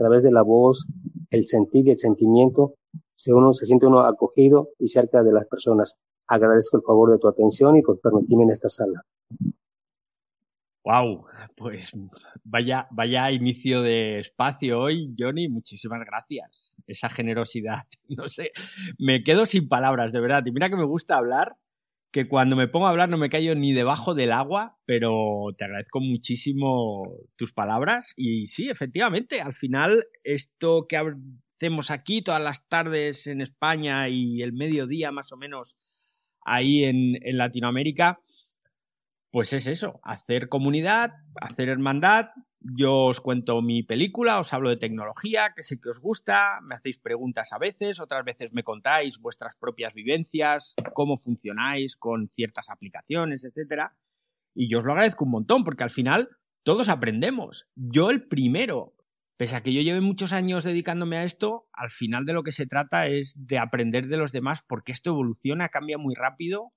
través de la voz, el sentir y el sentimiento, se, uno, se siente uno acogido y cerca de las personas. Agradezco el favor de tu atención y por permitirme en esta sala. Wow, pues vaya, vaya inicio de espacio hoy, Johnny. Muchísimas gracias. Esa generosidad. No sé, me quedo sin palabras, de verdad. Y mira que me gusta hablar, que cuando me pongo a hablar no me callo ni debajo del agua, pero te agradezco muchísimo tus palabras. Y sí, efectivamente, al final, esto que hacemos aquí todas las tardes en España y el mediodía más o menos ahí en, en Latinoamérica, pues es eso, hacer comunidad, hacer hermandad. Yo os cuento mi película, os hablo de tecnología, que sé que os gusta, me hacéis preguntas a veces, otras veces me contáis vuestras propias vivencias, cómo funcionáis con ciertas aplicaciones, etcétera. Y yo os lo agradezco un montón, porque al final todos aprendemos. Yo el primero, pese a que yo lleve muchos años dedicándome a esto, al final de lo que se trata es de aprender de los demás, porque esto evoluciona, cambia muy rápido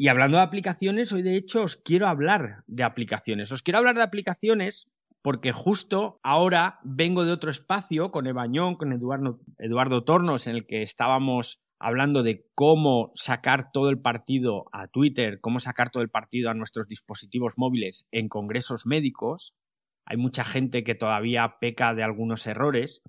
y hablando de aplicaciones, hoy de hecho os quiero hablar de aplicaciones. Os quiero hablar de aplicaciones porque justo ahora vengo de otro espacio con Ebañón, con Eduardo, Eduardo Tornos, en el que estábamos hablando de cómo sacar todo el partido a Twitter, cómo sacar todo el partido a nuestros dispositivos móviles en congresos médicos. Hay mucha gente que todavía peca de algunos errores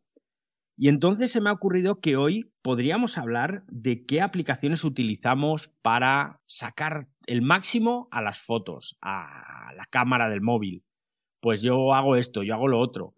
y entonces se me ha ocurrido que hoy podríamos hablar de qué aplicaciones utilizamos para sacar el máximo a las fotos, a la cámara del móvil. Pues yo hago esto, yo hago lo otro.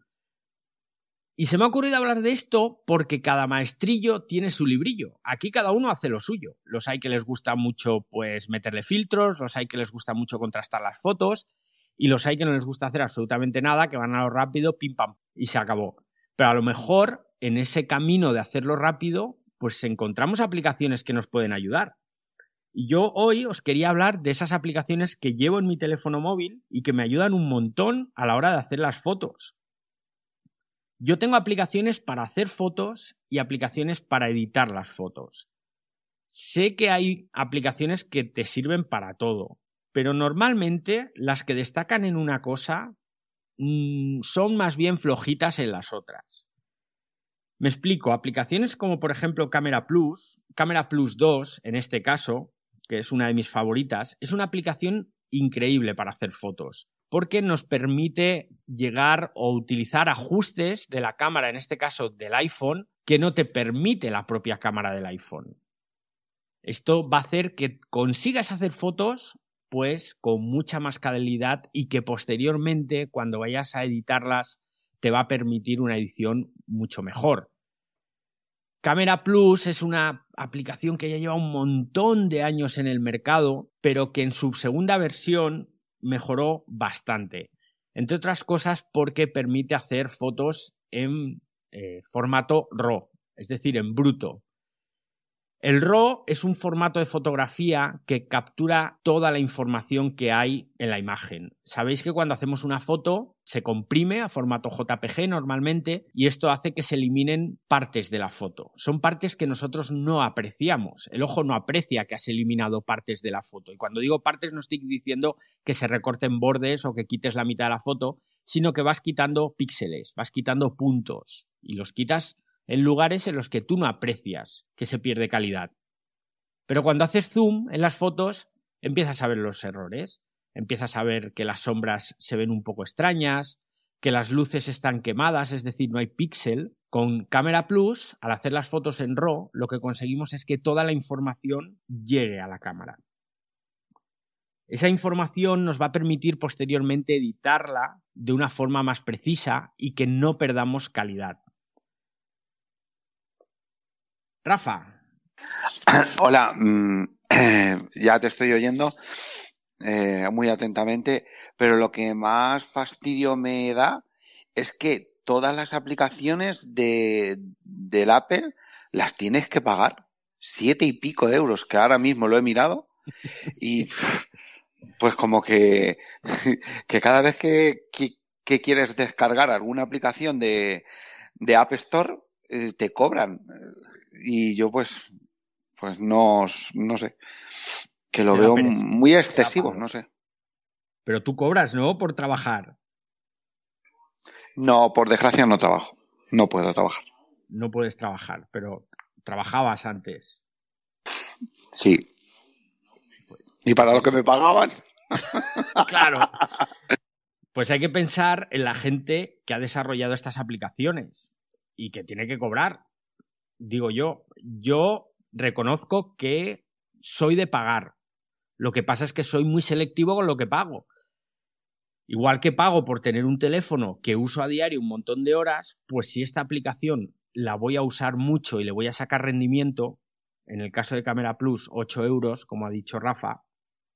Y se me ha ocurrido hablar de esto porque cada maestrillo tiene su librillo. Aquí cada uno hace lo suyo. Los hay que les gusta mucho pues meterle filtros, los hay que les gusta mucho contrastar las fotos y los hay que no les gusta hacer absolutamente nada, que van a lo rápido, pim pam, y se acabó. Pero a lo mejor en ese camino de hacerlo rápido, pues encontramos aplicaciones que nos pueden ayudar. Y yo hoy os quería hablar de esas aplicaciones que llevo en mi teléfono móvil y que me ayudan un montón a la hora de hacer las fotos. Yo tengo aplicaciones para hacer fotos y aplicaciones para editar las fotos. Sé que hay aplicaciones que te sirven para todo, pero normalmente las que destacan en una cosa mm, son más bien flojitas en las otras. Me explico, aplicaciones como por ejemplo Camera Plus, Camera Plus 2 en este caso, que es una de mis favoritas, es una aplicación increíble para hacer fotos, porque nos permite llegar o utilizar ajustes de la cámara, en este caso del iPhone, que no te permite la propia cámara del iPhone. Esto va a hacer que consigas hacer fotos pues con mucha más calidad y que posteriormente cuando vayas a editarlas te va a permitir una edición mucho mejor. Camera Plus es una aplicación que ya lleva un montón de años en el mercado, pero que en su segunda versión mejoró bastante. Entre otras cosas porque permite hacer fotos en eh, formato RAW, es decir, en bruto. El RAW es un formato de fotografía que captura toda la información que hay en la imagen. Sabéis que cuando hacemos una foto se comprime a formato JPG normalmente y esto hace que se eliminen partes de la foto. Son partes que nosotros no apreciamos. El ojo no aprecia que has eliminado partes de la foto. Y cuando digo partes no estoy diciendo que se recorten bordes o que quites la mitad de la foto, sino que vas quitando píxeles, vas quitando puntos y los quitas en lugares en los que tú no aprecias que se pierde calidad. Pero cuando haces zoom en las fotos, empiezas a ver los errores, empiezas a ver que las sombras se ven un poco extrañas, que las luces están quemadas, es decir, no hay píxel. Con Camera Plus, al hacer las fotos en RAW, lo que conseguimos es que toda la información llegue a la cámara. Esa información nos va a permitir posteriormente editarla de una forma más precisa y que no perdamos calidad. Rafa. Hola, mm, ya te estoy oyendo eh, muy atentamente, pero lo que más fastidio me da es que todas las aplicaciones de, del Apple las tienes que pagar. Siete y pico de euros, que ahora mismo lo he mirado. Y pues como que, que cada vez que, que, quieres descargar alguna aplicación de, de App Store, eh, te cobran y yo pues, pues no, no sé, que lo veo muy excesivo, no sé. Pero tú cobras, ¿no? Por trabajar. No, por desgracia no trabajo. No puedo trabajar. No puedes trabajar, pero trabajabas antes. Sí. ¿Y para lo que me pagaban? claro. Pues hay que pensar en la gente que ha desarrollado estas aplicaciones y que tiene que cobrar. Digo yo, yo reconozco que soy de pagar. Lo que pasa es que soy muy selectivo con lo que pago. Igual que pago por tener un teléfono que uso a diario un montón de horas, pues si esta aplicación la voy a usar mucho y le voy a sacar rendimiento, en el caso de Camera Plus, 8 euros, como ha dicho Rafa,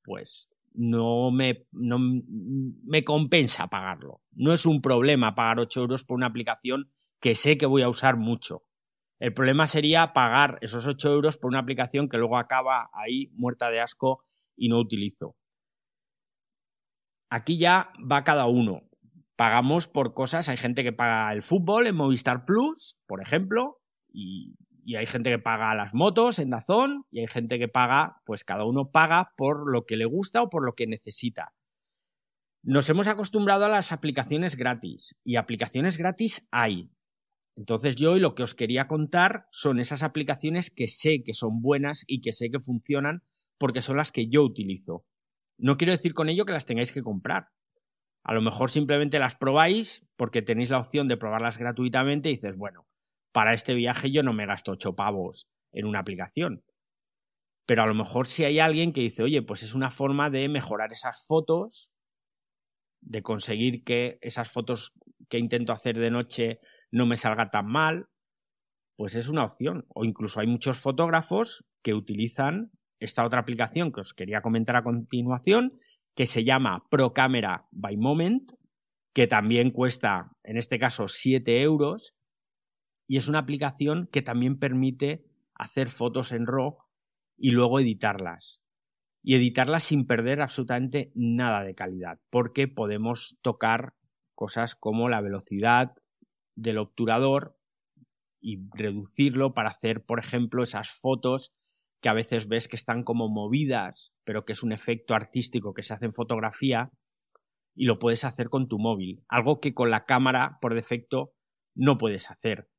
pues no me, no me compensa pagarlo. No es un problema pagar 8 euros por una aplicación que sé que voy a usar mucho. El problema sería pagar esos 8 euros por una aplicación que luego acaba ahí muerta de asco y no utilizo. Aquí ya va cada uno. Pagamos por cosas, hay gente que paga el fútbol en Movistar Plus, por ejemplo, y y hay gente que paga las motos en Dazón y hay gente que paga, pues cada uno paga por lo que le gusta o por lo que necesita. Nos hemos acostumbrado a las aplicaciones gratis y aplicaciones gratis hay. Entonces yo hoy lo que os quería contar son esas aplicaciones que sé que son buenas y que sé que funcionan porque son las que yo utilizo. No quiero decir con ello que las tengáis que comprar. A lo mejor simplemente las probáis porque tenéis la opción de probarlas gratuitamente y dices, bueno, para este viaje yo no me gasto ocho pavos en una aplicación. Pero a lo mejor si hay alguien que dice, oye, pues es una forma de mejorar esas fotos, de conseguir que esas fotos que intento hacer de noche no me salga tan mal, pues es una opción. O incluso hay muchos fotógrafos que utilizan esta otra aplicación que os quería comentar a continuación, que se llama ProCamera by Moment, que también cuesta, en este caso, 7 euros y es una aplicación que también permite hacer fotos en RAW y luego editarlas. Y editarlas sin perder absolutamente nada de calidad, porque podemos tocar cosas como la velocidad del obturador y reducirlo para hacer, por ejemplo, esas fotos que a veces ves que están como movidas, pero que es un efecto artístico que se hace en fotografía y lo puedes hacer con tu móvil, algo que con la cámara por defecto no puedes hacer.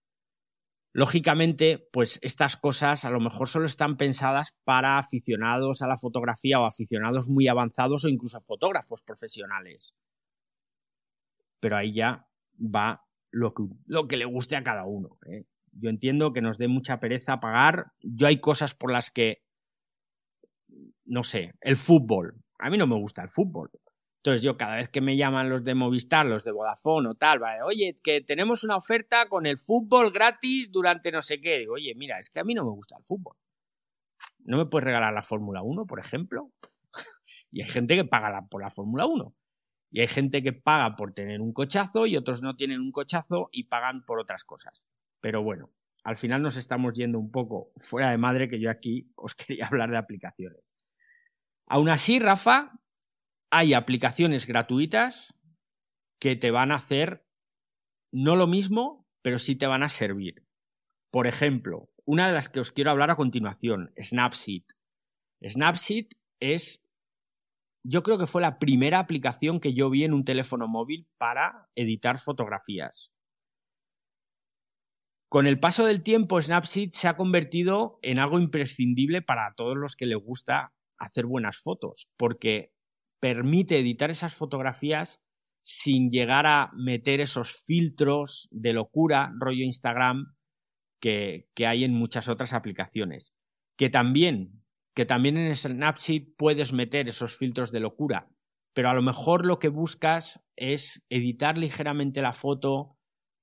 Lógicamente, pues estas cosas a lo mejor solo están pensadas para aficionados a la fotografía o aficionados muy avanzados o incluso fotógrafos profesionales. Pero ahí ya va lo que, lo que le guste a cada uno. ¿eh? Yo entiendo que nos dé mucha pereza pagar. Yo hay cosas por las que, no sé, el fútbol. A mí no me gusta el fútbol. Entonces yo cada vez que me llaman los de Movistar, los de Vodafone o tal, vale, oye, que tenemos una oferta con el fútbol gratis durante no sé qué. Digo, oye, mira, es que a mí no me gusta el fútbol. ¿No me puedes regalar la Fórmula 1, por ejemplo? y hay gente que paga por la Fórmula 1. Y hay gente que paga por tener un cochazo y otros no tienen un cochazo y pagan por otras cosas. Pero bueno, al final nos estamos yendo un poco fuera de madre que yo aquí os quería hablar de aplicaciones. Aún así, Rafa, hay aplicaciones gratuitas que te van a hacer no lo mismo, pero sí te van a servir. Por ejemplo, una de las que os quiero hablar a continuación, Snapseed. Snapseed es, yo creo que fue la primera aplicación que yo vi en un teléfono móvil para editar fotografías. Con el paso del tiempo, Snapseed se ha convertido en algo imprescindible para todos los que les gusta hacer buenas fotos, porque permite editar esas fotografías sin llegar a meter esos filtros de locura, rollo Instagram, que, que hay en muchas otras aplicaciones. Que también, que también en Snapseed puedes meter esos filtros de locura, pero a lo mejor lo que buscas es editar ligeramente la foto,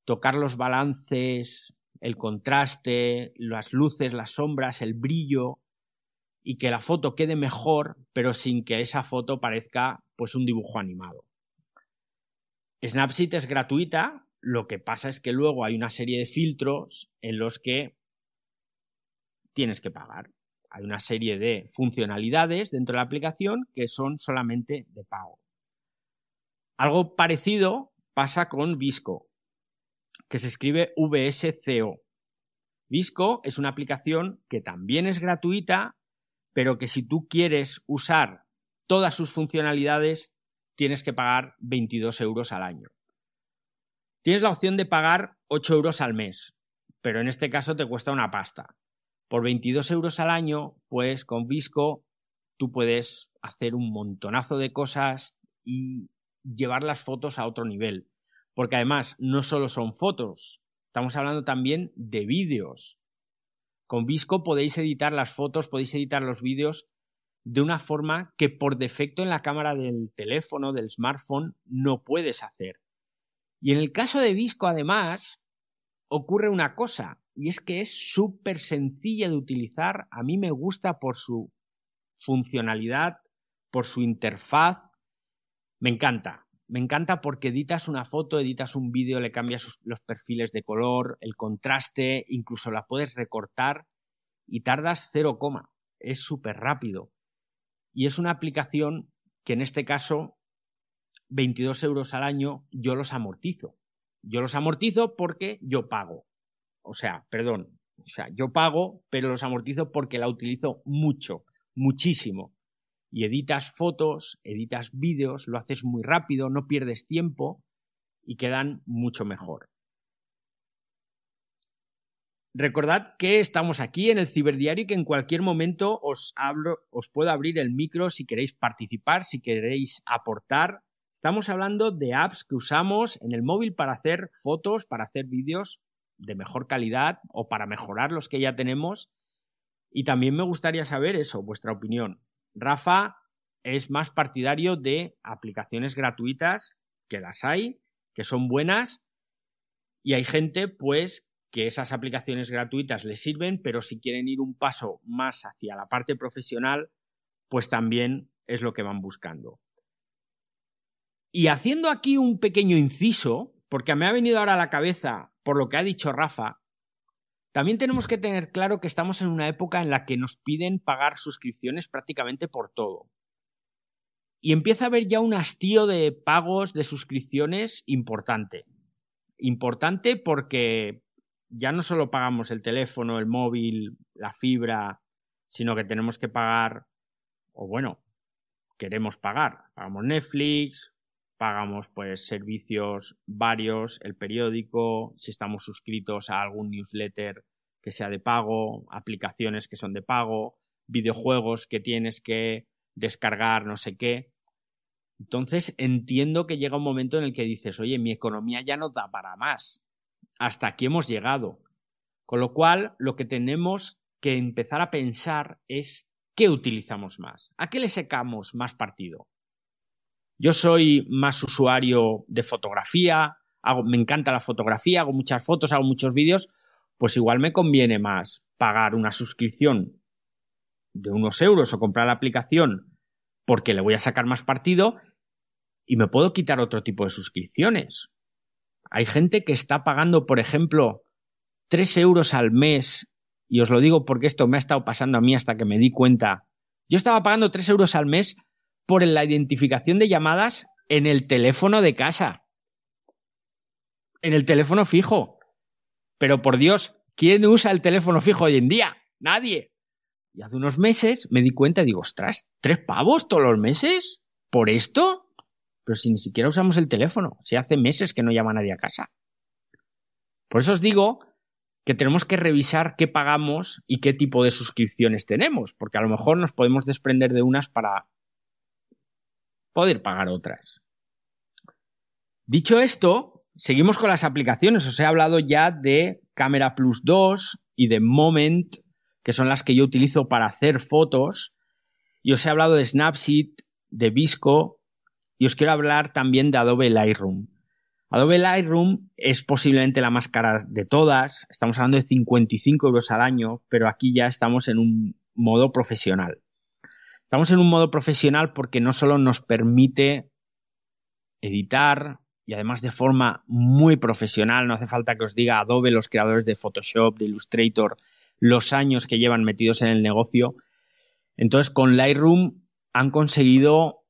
tocar los balances, el contraste, las luces, las sombras, el brillo, y que la foto quede mejor, pero sin que esa foto parezca pues un dibujo animado. Snapseed es gratuita, lo que pasa es que luego hay una serie de filtros en los que tienes que pagar. Hay una serie de funcionalidades dentro de la aplicación que son solamente de pago. Algo parecido pasa con Visco, que se escribe VSCO. Visco es una aplicación que también es gratuita pero que si tú quieres usar todas sus funcionalidades, tienes que pagar 22 euros al año. Tienes la opción de pagar 8 euros al mes, pero en este caso te cuesta una pasta. Por 22 euros al año, pues con Visco tú puedes hacer un montonazo de cosas y llevar las fotos a otro nivel. Porque además no solo son fotos, estamos hablando también de vídeos. Con Visco podéis editar las fotos, podéis editar los vídeos de una forma que por defecto en la cámara del teléfono, del smartphone, no puedes hacer. Y en el caso de Visco, además, ocurre una cosa, y es que es súper sencilla de utilizar. A mí me gusta por su funcionalidad, por su interfaz. Me encanta. Me encanta porque editas una foto, editas un vídeo, le cambias los perfiles de color, el contraste, incluso la puedes recortar y tardas cero coma. Es súper rápido. Y es una aplicación que en este caso 22 euros al año, yo los amortizo. Yo los amortizo porque yo pago. O sea, perdón, o sea, yo pago, pero los amortizo porque la utilizo mucho, muchísimo. Y editas fotos, editas vídeos, lo haces muy rápido, no pierdes tiempo y quedan mucho mejor. Recordad que estamos aquí en el Ciberdiario y que en cualquier momento os, hablo, os puedo abrir el micro si queréis participar, si queréis aportar Estamos hablando de apps que usamos en el móvil para hacer fotos, para hacer vídeos de mejor calidad o para mejorar los que ya tenemos. Y también me gustaría saber eso, vuestra opinión. Rafa es más partidario de aplicaciones gratuitas, que las hay, que son buenas, y hay gente, pues, que esas aplicaciones gratuitas les sirven, pero si quieren ir un paso más hacia la parte profesional, pues también es lo que van buscando. Y haciendo aquí un pequeño inciso, porque me ha venido ahora a la cabeza por lo que ha dicho Rafa, también tenemos que tener claro que estamos en una época en la que nos piden pagar suscripciones prácticamente por todo. Y empieza a haber ya un hastío de pagos de suscripciones importante. Importante porque ya no solo pagamos el teléfono, el móvil, la fibra, sino que tenemos que pagar, o bueno, queremos pagar. Pagamos Netflix, pagamos pues servicios varios, el periódico, si estamos suscritos a algún newsletter que sea de pago, aplicaciones que son de pago, videojuegos que tienes que descargar, no sé qué. Entonces entiendo que llega un momento en el que dices, oye, mi economía ya no da para más. Hasta aquí hemos llegado. Con lo cual, lo que tenemos que empezar a pensar es qué utilizamos más, a qué le secamos más partido. Yo soy más usuario de fotografía, me encanta la fotografía, hago muchas fotos, hago muchos vídeos, pues igual me conviene más pagar una suscripción de unos euros o comprar la aplicación porque le voy a sacar más partido y me puedo quitar otro tipo de suscripciones. Hay gente que está pagando, por ejemplo, 3 euros al mes, y os lo digo porque esto me ha estado pasando a mí hasta que me di cuenta. Yo estaba pagando 3 euros al mes por la identificación de llamadas en el teléfono de casa. En el teléfono fijo. Pero por Dios, ¿quién usa el teléfono fijo hoy en día? Nadie. Y hace unos meses me di cuenta y digo, ostras, ¿tres pavos todos los meses? ¿Por esto? Pero si ni siquiera usamos el teléfono, si hace meses que no llama nadie a casa. Por eso os digo que tenemos que revisar qué pagamos y qué tipo de suscripciones tenemos, porque a lo mejor nos podemos desprender de unas para poder pagar otras. Dicho esto, seguimos con las aplicaciones. Os he hablado ya de Camera Plus 2 y de Moment, que son las que yo utilizo para hacer fotos. Y os he hablado de Snapseed, de Visco, y os quiero hablar también de Adobe Lightroom. Adobe Lightroom es posiblemente la más cara de todas. Estamos hablando de 55 euros al año, pero aquí ya estamos en un modo profesional. Estamos en un modo profesional porque no solo nos permite editar y además de forma muy profesional, no hace falta que os diga Adobe, los creadores de Photoshop, de Illustrator, los años que llevan metidos en el negocio. Entonces, con Lightroom han conseguido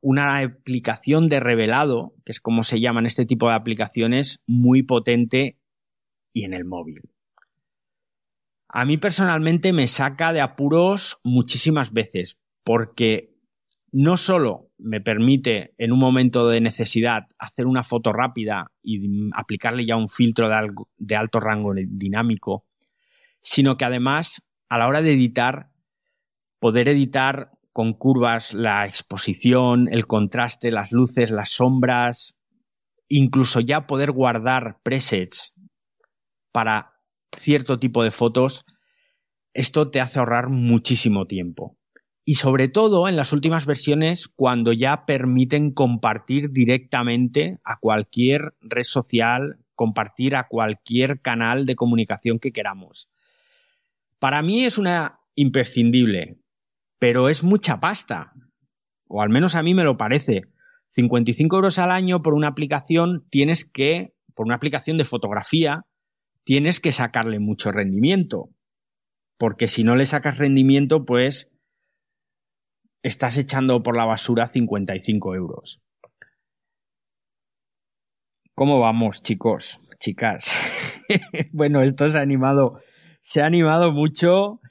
una aplicación de revelado, que es como se llaman este tipo de aplicaciones, muy potente y en el móvil a mí personalmente me saca de apuros muchísimas veces, porque no solo me permite en un momento de necesidad hacer una foto rápida y aplicarle ya un filtro de, alto rango dinámico, sino que además a la hora de editar, poder editar con curvas la exposición, el contraste, las luces, las sombras, incluso ya poder guardar presets para cierto tipo de fotos, esto te hace ahorrar muchísimo tiempo y sobre todo en las últimas versiones cuando ya permiten compartir directamente a cualquier red social, compartir a cualquier canal de comunicación que queramos. Para mí es una imprescindible, pero es mucha pasta, o al menos a mí me lo parece. 55 euros al año por una aplicación tienes que, por una aplicación de fotografía, tienes que sacarle mucho rendimiento, porque si no le sacas rendimiento, pues estás echando por la basura 55 euros. ¿Cómo vamos, chicos, chicas? bueno, esto se ha animado, se ha animado mucho.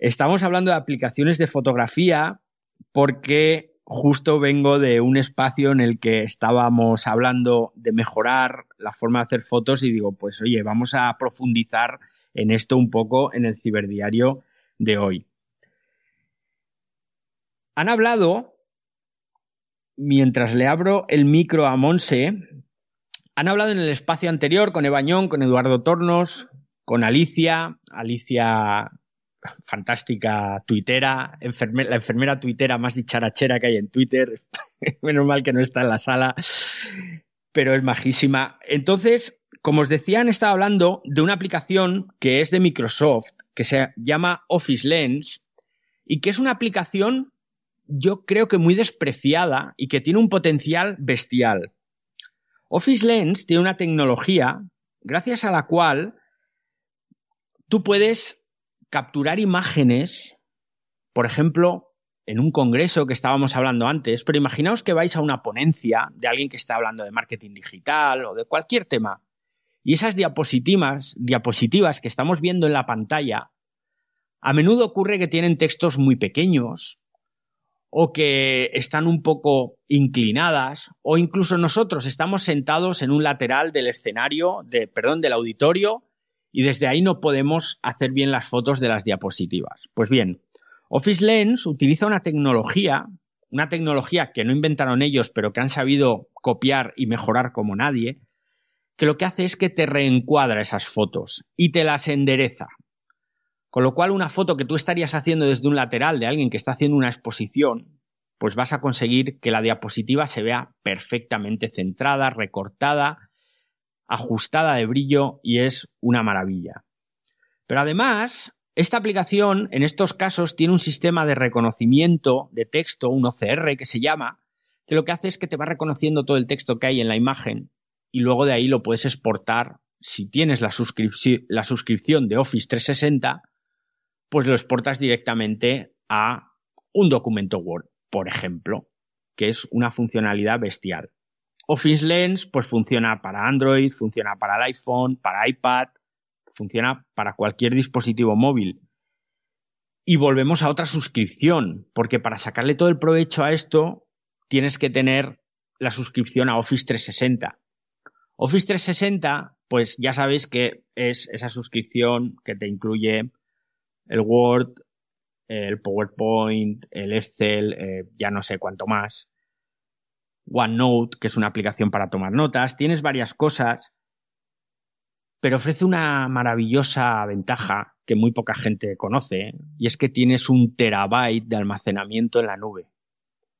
Estamos hablando de aplicaciones de fotografía porque justo vengo de un espacio en el que estábamos hablando de mejorar la forma de hacer fotos y digo, pues oye, vamos a profundizar en esto un poco en el ciberdiario de hoy. Han hablado, mientras le abro el micro a Monse, han hablado en el espacio anterior con Ebañón, con Eduardo Tornos, con Alicia, Alicia fantástica tuitera, la enfermera tuitera más dicharachera que hay en Twitter. Menos mal que no está en la sala, pero es majísima. Entonces, como os decía, han estado hablando de una aplicación que es de Microsoft, que se llama Office Lens, y que es una aplicación yo creo que muy despreciada y que tiene un potencial bestial. Office Lens tiene una tecnología gracias a la cual tú puedes capturar imágenes, por ejemplo, en un congreso que estábamos hablando antes, pero imaginaos que vais a una ponencia de alguien que está hablando de marketing digital o de cualquier tema, y esas diapositivas, diapositivas que estamos viendo en la pantalla, a menudo ocurre que tienen textos muy pequeños, o que están un poco inclinadas o incluso nosotros estamos sentados en un lateral del escenario, de, perdón, del auditorio y desde ahí no podemos hacer bien las fotos de las diapositivas. Pues bien, Office Lens utiliza una tecnología, una tecnología que no inventaron ellos, pero que han sabido copiar y mejorar como nadie, que lo que hace es que te reencuadra esas fotos y te las endereza. Con lo cual, una foto que tú estarías haciendo desde un lateral de alguien que está haciendo una exposición, pues vas a conseguir que la diapositiva se vea perfectamente centrada, recortada, ajustada de brillo y es una maravilla. Pero además, esta aplicación en estos casos tiene un sistema de reconocimiento de texto, un OCR que se llama, que lo que hace es que te va reconociendo todo el texto que hay en la imagen y luego de ahí lo puedes exportar si tienes la, suscripción de Office 360 pues lo exportas directamente a un documento Word, por ejemplo, que es una funcionalidad bestial. Office Lens, pues funciona para Android, funciona para el iPhone, para iPad, funciona para cualquier dispositivo móvil. Y volvemos a otra suscripción, porque para sacarle todo el provecho a esto, tienes que tener la suscripción a Office 360. Office 360, pues ya sabéis que es esa suscripción que te incluye el Word, el PowerPoint, el Excel, eh, ya no sé cuánto más. OneNote, que es una aplicación para tomar notas. Tienes varias cosas, pero ofrece una maravillosa ventaja que muy poca gente conoce, y es que tienes un terabyte de almacenamiento en la nube.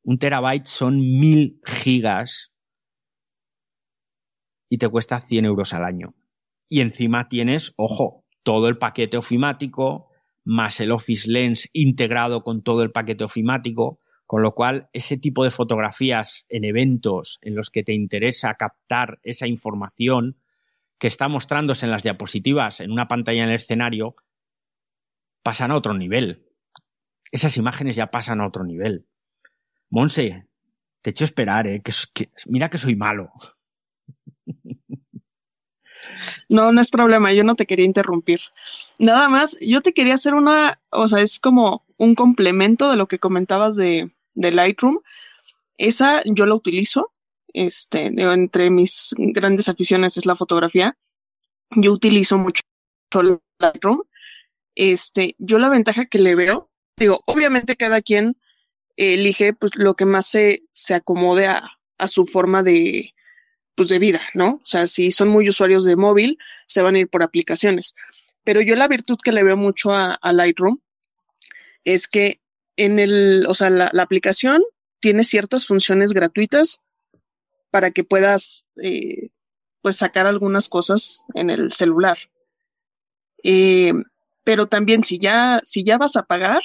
Un terabyte son mil gigas y te cuesta 100 euros al año. Y encima tienes, ojo, todo el paquete ofimático, más el Office Lens integrado con todo el paquete ofimático, con lo cual ese tipo de fotografías en eventos en los que te interesa captar esa información que está mostrándose en las diapositivas en una pantalla en el escenario, pasan a otro nivel. Esas imágenes ya pasan a otro nivel. Monse, te echo esperar, ¿eh? que mira que soy malo. No, no es problema, yo no te quería interrumpir. Nada más, yo te quería hacer una, o sea, es como un complemento de lo que comentabas de, de Lightroom. Esa yo la utilizo. Este, entre mis grandes aficiones es la fotografía. Yo utilizo mucho Lightroom. Este, yo la ventaja que le veo, digo, obviamente cada quien elige pues lo que más se, se acomode a, a su forma de, pues de vida, ¿no? O sea, si son muy usuarios de móvil, se van a ir por aplicaciones. Pero yo la virtud que le veo mucho a, Lightroom es que en el, o sea, la, aplicación tiene ciertas funciones gratuitas para que puedas, eh, pues, sacar algunas cosas en el celular. Eh, pero también si ya, si ya vas a pagar,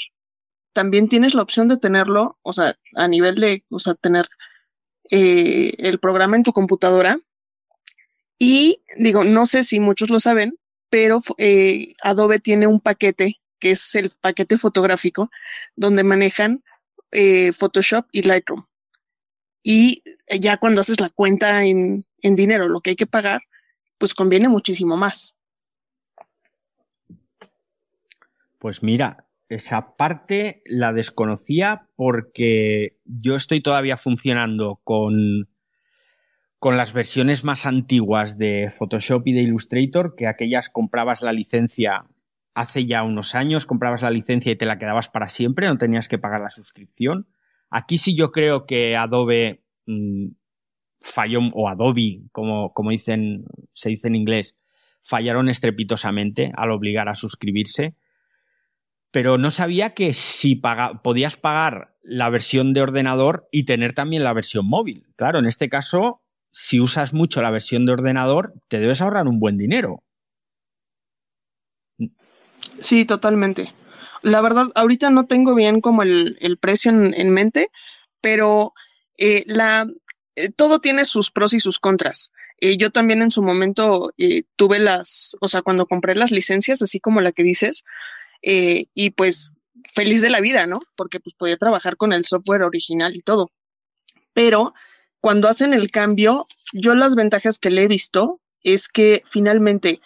también tienes la opción de tenerlo, o sea, a nivel de, o sea, tener eh, el programa en tu computadora. Y digo, no sé si muchos lo saben, pero Adobe tiene un paquete que es el paquete fotográfico donde manejan eh, Photoshop y Lightroom. Y ya cuando haces la cuenta en, en dinero, lo que hay que pagar, pues conviene muchísimo más. Pues mira, esa parte la desconocía porque yo estoy todavía funcionando con, con las versiones más antiguas de Photoshop y de Illustrator, que aquellas comprabas la licencia hace ya unos años, comprabas la licencia y te la quedabas para siempre, no tenías que pagar la suscripción. Aquí sí yo creo que Adobe mm, falló, o Adobe, como, como dicen, se dice en inglés, fallaron estrepitosamente al obligar a suscribirse pero no sabía que si podías pagar la versión de ordenador y tener también la versión móvil. Claro, en este caso, si usas mucho la versión de ordenador, te debes ahorrar un buen dinero. Sí, totalmente. La verdad, ahorita no tengo bien como el, precio en, mente, pero eh, la, eh, todo tiene sus pros y sus contras. Eh, yo también en su momento tuve las, o sea, cuando compré las licencias, así como la que dices, eh, y pues feliz de la vida, ¿no? Porque pues podía trabajar con el software original y todo. Pero cuando hacen el cambio, yo las ventajas que le he visto es que finalmente,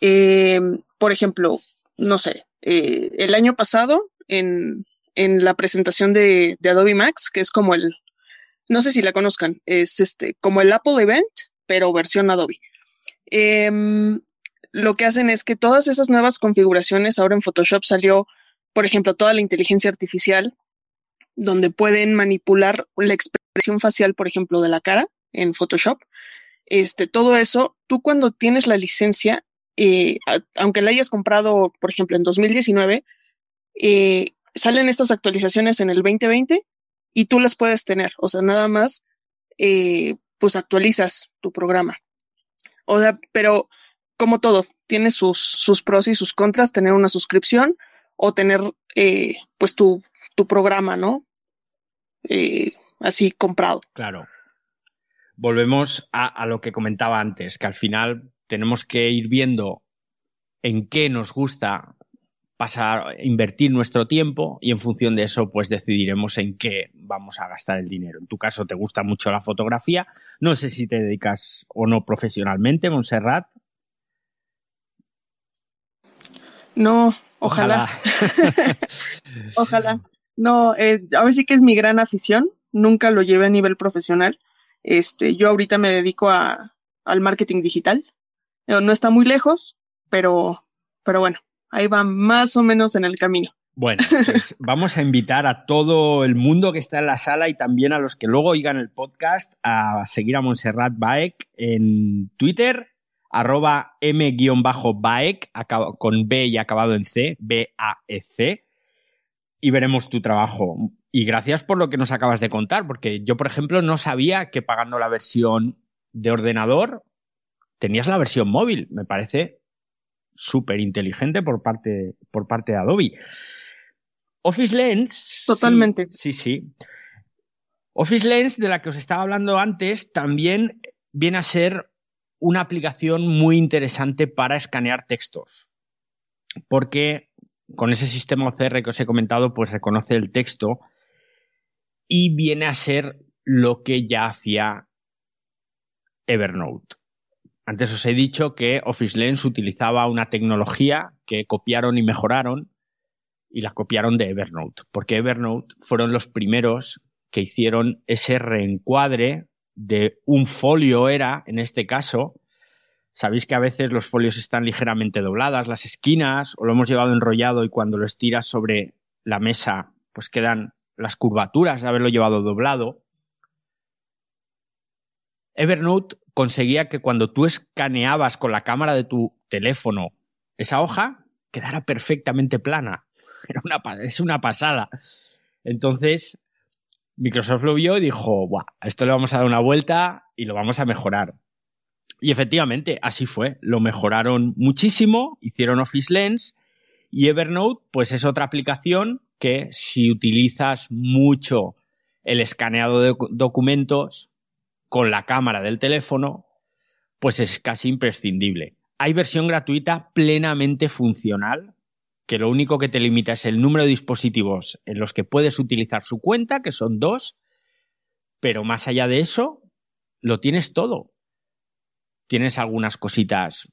eh, por ejemplo, no sé, eh, el año pasado en, en la presentación de, de, Adobe Max, que es como el, no sé si la conozcan, es este, como el Apple Event, pero versión Adobe. Eh, lo que hacen es que todas esas nuevas configuraciones, ahora en Photoshop salió, por ejemplo, toda la inteligencia artificial, donde pueden manipular la expresión facial, por ejemplo, de la cara en Photoshop. Este, todo eso, tú cuando tienes la licencia, eh, aunque la hayas comprado, por ejemplo, en 2019, eh, salen estas actualizaciones en el 2020 y tú las puedes tener. O sea, nada más, eh, pues actualizas tu programa. O sea, pero como todo, tiene sus, sus pros y sus contras, tener una suscripción o tener pues tu, tu programa, ¿no? Así comprado. Claro. Volvemos a lo que comentaba antes, que al final tenemos que ir viendo en qué nos gusta pasar, invertir nuestro tiempo y en función de eso, pues decidiremos en qué vamos a gastar el dinero. En tu caso, te gusta mucho la fotografía. No sé si te dedicas o no profesionalmente, Montserrat. No, ojalá. Ojalá. No, eh, a ver sí que es mi gran afición. Nunca lo llevé a nivel profesional. Este, yo ahorita me dedico a, al marketing digital. No está muy lejos, pero, pero bueno, ahí va más o menos en el camino. Bueno, pues vamos a invitar a todo el mundo que está en la sala y también a los que luego oigan el podcast a seguir a Montserrat Baek en Twitter, arroba m-baek con B y acabado en C, B-A-E-C, y veremos tu trabajo. Y gracias por lo que nos acabas de contar, porque yo, por ejemplo, no sabía que pagando la versión de ordenador tenías la versión móvil. Me parece súper inteligente por parte, por parte de Adobe. Office Lens. Totalmente. sí, sí. Office Lens, de la que os estaba hablando antes, también viene a ser una aplicación muy interesante para escanear textos. Porque con ese sistema OCR que os he comentado, pues reconoce el texto y viene a ser lo que ya hacía Evernote. Antes os he dicho que Office Lens utilizaba una tecnología que copiaron y mejoraron y la copiaron de Evernote, porque Evernote fueron los primeros que hicieron ese reencuadre de un folio era, en este caso, Sabéis que a veces los folios están ligeramente dobladas, las esquinas, o lo hemos llevado enrollado y cuando lo estiras sobre la mesa, pues quedan las curvaturas de haberlo llevado doblado. Evernote conseguía que cuando tú escaneabas con la cámara de tu teléfono esa hoja, quedara perfectamente plana. Es una pasada. Entonces, Microsoft lo vio y dijo, Buah, esto le vamos a dar una vuelta y lo vamos a mejorar. Y efectivamente, así fue. Lo mejoraron muchísimo, hicieron Office Lens y Evernote, pues es otra aplicación que si utilizas mucho el escaneado de documentos con la cámara del teléfono, pues es casi imprescindible. Hay versión gratuita plenamente funcional, que lo único que te limita es el número de dispositivos en los que puedes utilizar su cuenta, que son dos, pero más allá de eso, lo tienes todo. Tienes algunas cositas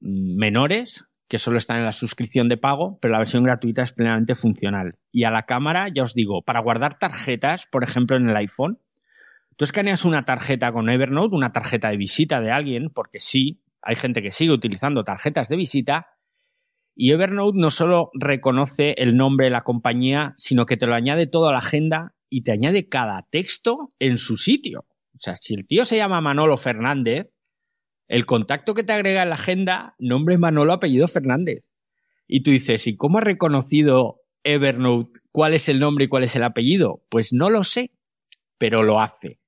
menores que solo están en la suscripción de pago, pero la versión gratuita es plenamente funcional. Y a la cámara, ya os digo, para guardar tarjetas, por ejemplo, en el iPhone, tú escaneas una tarjeta con Evernote, una tarjeta de visita de alguien, porque sí, hay gente que sigue utilizando tarjetas de visita, y Evernote no solo reconoce el nombre de la compañía, sino que te lo añade todo a la agenda y te añade cada texto en su sitio. O sea, si el tío se llama Manolo Fernández, el contacto que te agrega en la agenda, nombre Manolo, apellido Fernández. Y tú dices, ¿y cómo ha reconocido Evernote cuál es el nombre y cuál es el apellido? Pues no lo sé, pero lo hace.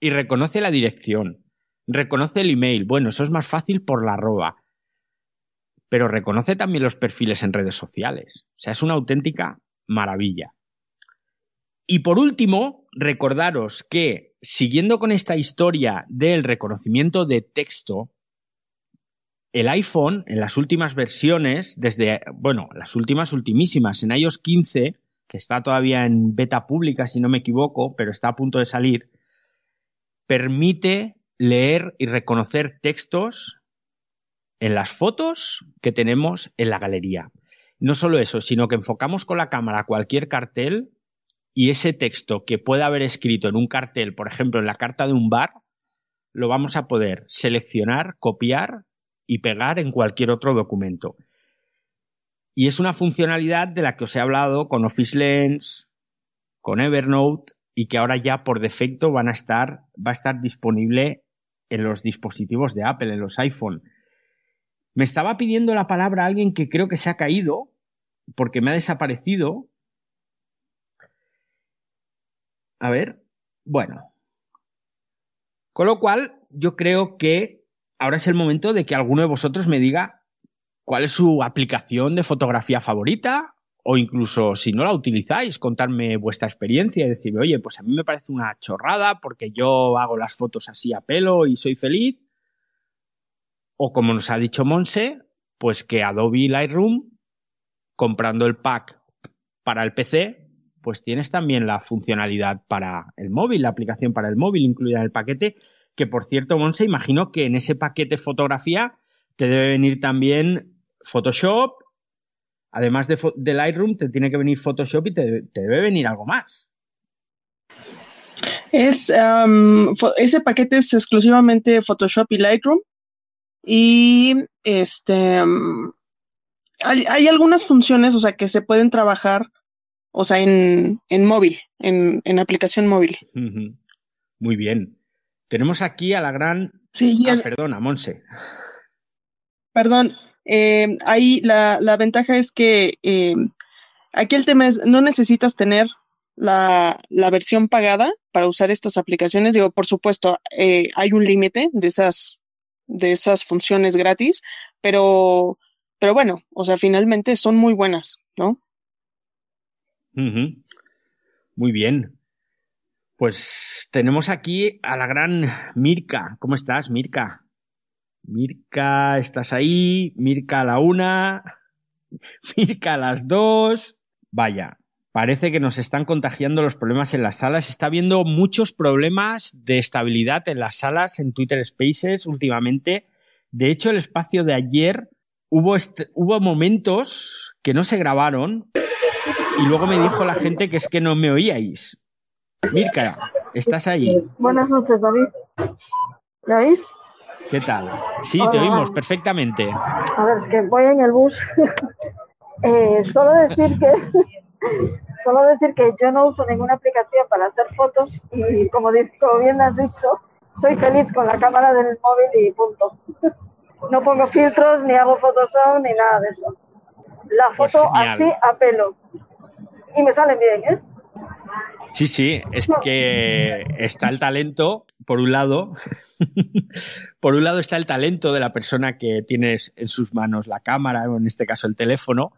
Y reconoce la dirección, reconoce el email. Bueno, eso es más fácil por la arroba. Pero reconoce también los perfiles en redes sociales. O sea, es una auténtica maravilla. Y por último, recordaros que, siguiendo con esta historia del reconocimiento de texto, el iPhone, en las últimas versiones, desde, bueno, las últimas, ultimísimas, en iOS 15, que está todavía en beta pública, si no me equivoco, pero está a punto de salir, permite leer y reconocer textos en las fotos que tenemos en la galería. No solo eso, sino que enfocamos con la cámara cualquier cartel y ese texto que pueda haber escrito en un cartel, por ejemplo, en la carta de un bar, lo vamos a poder seleccionar, copiar y pegar en cualquier otro documento. Y es una funcionalidad de la que os he hablado con Office Lens, con Evernote y que ahora ya por defecto van a estar, va a estar disponible en los dispositivos de Apple, en los iPhone. Me estaba pidiendo la palabra alguien que creo que se ha caído porque me ha desaparecido a ver, bueno. Con lo cual, yo creo que ahora es el momento de que alguno de vosotros me diga cuál es su aplicación de fotografía favorita o incluso si no la utilizáis, contarme vuestra experiencia y decirme, oye, pues a mí me parece una chorrada porque yo hago las fotos así a pelo y soy feliz. O como nos ha dicho Monse, pues que Adobe Lightroom, comprando el pack para el PC, pues tienes también la funcionalidad para el móvil, la aplicación para el móvil incluida en el paquete, que por cierto, Monse, imagino que en ese paquete fotografía te debe venir también Photoshop, además de, Lightroom, te tiene que venir Photoshop y te, debe venir algo más. Es, ese paquete es exclusivamente Photoshop y Lightroom. Y este hay, hay, algunas funciones, o sea, que se pueden trabajar o sea, en, en móvil, en, en, aplicación móvil. Muy bien. Tenemos aquí a la gran... Sí, ah, perdona, Monse. Perdón, eh, ahí la, la, ventaja es que eh, aquí el tema es, no necesitas tener la, la, versión pagada para usar estas aplicaciones. Digo, por supuesto, eh, hay un límite de esas, de esas funciones gratis, pero, pero bueno, o sea, finalmente son muy buenas, ¿no? Muy bien. Pues tenemos aquí a la gran Mirka. ¿Cómo estás, Mirka? Mirka, ¿estás ahí? Mirka a la una. Mirka a las dos. Vaya, parece que nos están contagiando los problemas en las salas. Está habiendo muchos problemas de estabilidad en las salas, en Twitter Spaces últimamente. De hecho, el espacio de ayer hubo, hubo momentos que no se grabaron y luego me dijo la gente que es que no me oíais. Mirka, ¿estás ahí? Buenas noches, David. ¿Me oís? ¿Qué tal? Sí, te oímos perfectamente. A ver, es que voy en el bus. eh, solo decir que solo decir que yo no uso ninguna aplicación para hacer fotos y como, como bien has dicho, soy feliz con la cámara del móvil y punto. No pongo filtros, ni hago Photoshop, ni nada de eso. La Pues foto así a pelo. Y me salen bien, ¿eh? Sí, sí, es que está el talento, por un lado, por un lado está el talento de la persona que tienes en sus manos la cámara, o en este caso el teléfono,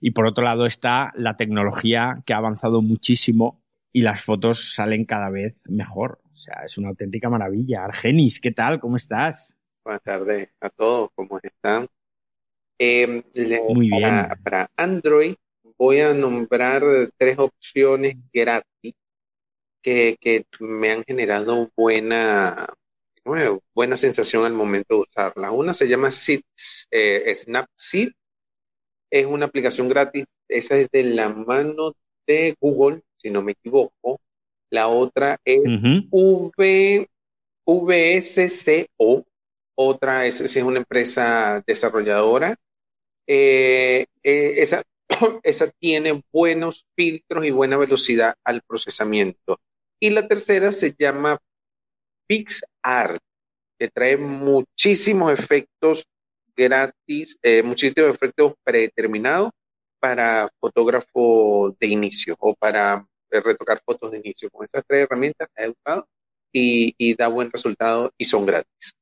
y por otro lado está la tecnología que ha avanzado muchísimo y las fotos salen cada vez mejor. O sea, es una auténtica maravilla. Argenis, ¿qué tal? ¿Cómo estás? Buenas tardes a todos, ¿cómo están? Eh, le- Muy bien. para, para Android voy a nombrar tres opciones gratis que, que me han generado buena, bueno, buena sensación al momento de usarlas. Una se llama Seed, eh, Snapseed, es una aplicación gratis, esa es de la mano de Google, si no me equivoco. La otra es Ujú. V, VSCO, otra es, es una empresa desarrolladora. Eh, eh, esa, esa tiene buenos filtros y buena velocidad al procesamiento. Y la tercera se llama PixArt, que trae muchísimos efectos gratis, eh, muchísimos efectos predeterminados para fotógrafo de inicio o para eh, retocar fotos de inicio. Con esas tres herramientas he usado y, y da buen resultado y son gratis.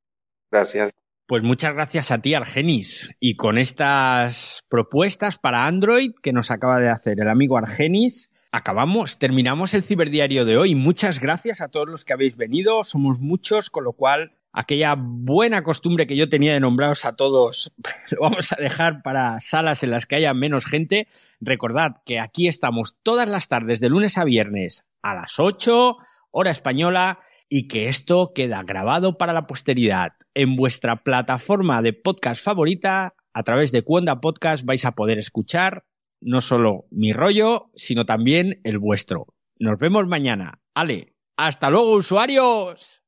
Gracias. Pues muchas gracias a ti, Argenis. Y con estas propuestas para Android que nos acaba de hacer el amigo Argenis, acabamos, terminamos el ciberdiario de hoy. Muchas gracias a todos los que habéis venido. Somos muchos, con lo cual aquella buena costumbre que yo tenía de nombraros a todos lo vamos a dejar para salas en las que haya menos gente. Recordad que aquí estamos todas las tardes de lunes a viernes a las 8, hora española, y que esto queda grabado para la posteridad en vuestra plataforma de podcast favorita. A través de Cuonda Podcast vais a poder escuchar no solo mi rollo, sino también el vuestro. Nos vemos mañana. Ale, hasta luego, usuarios.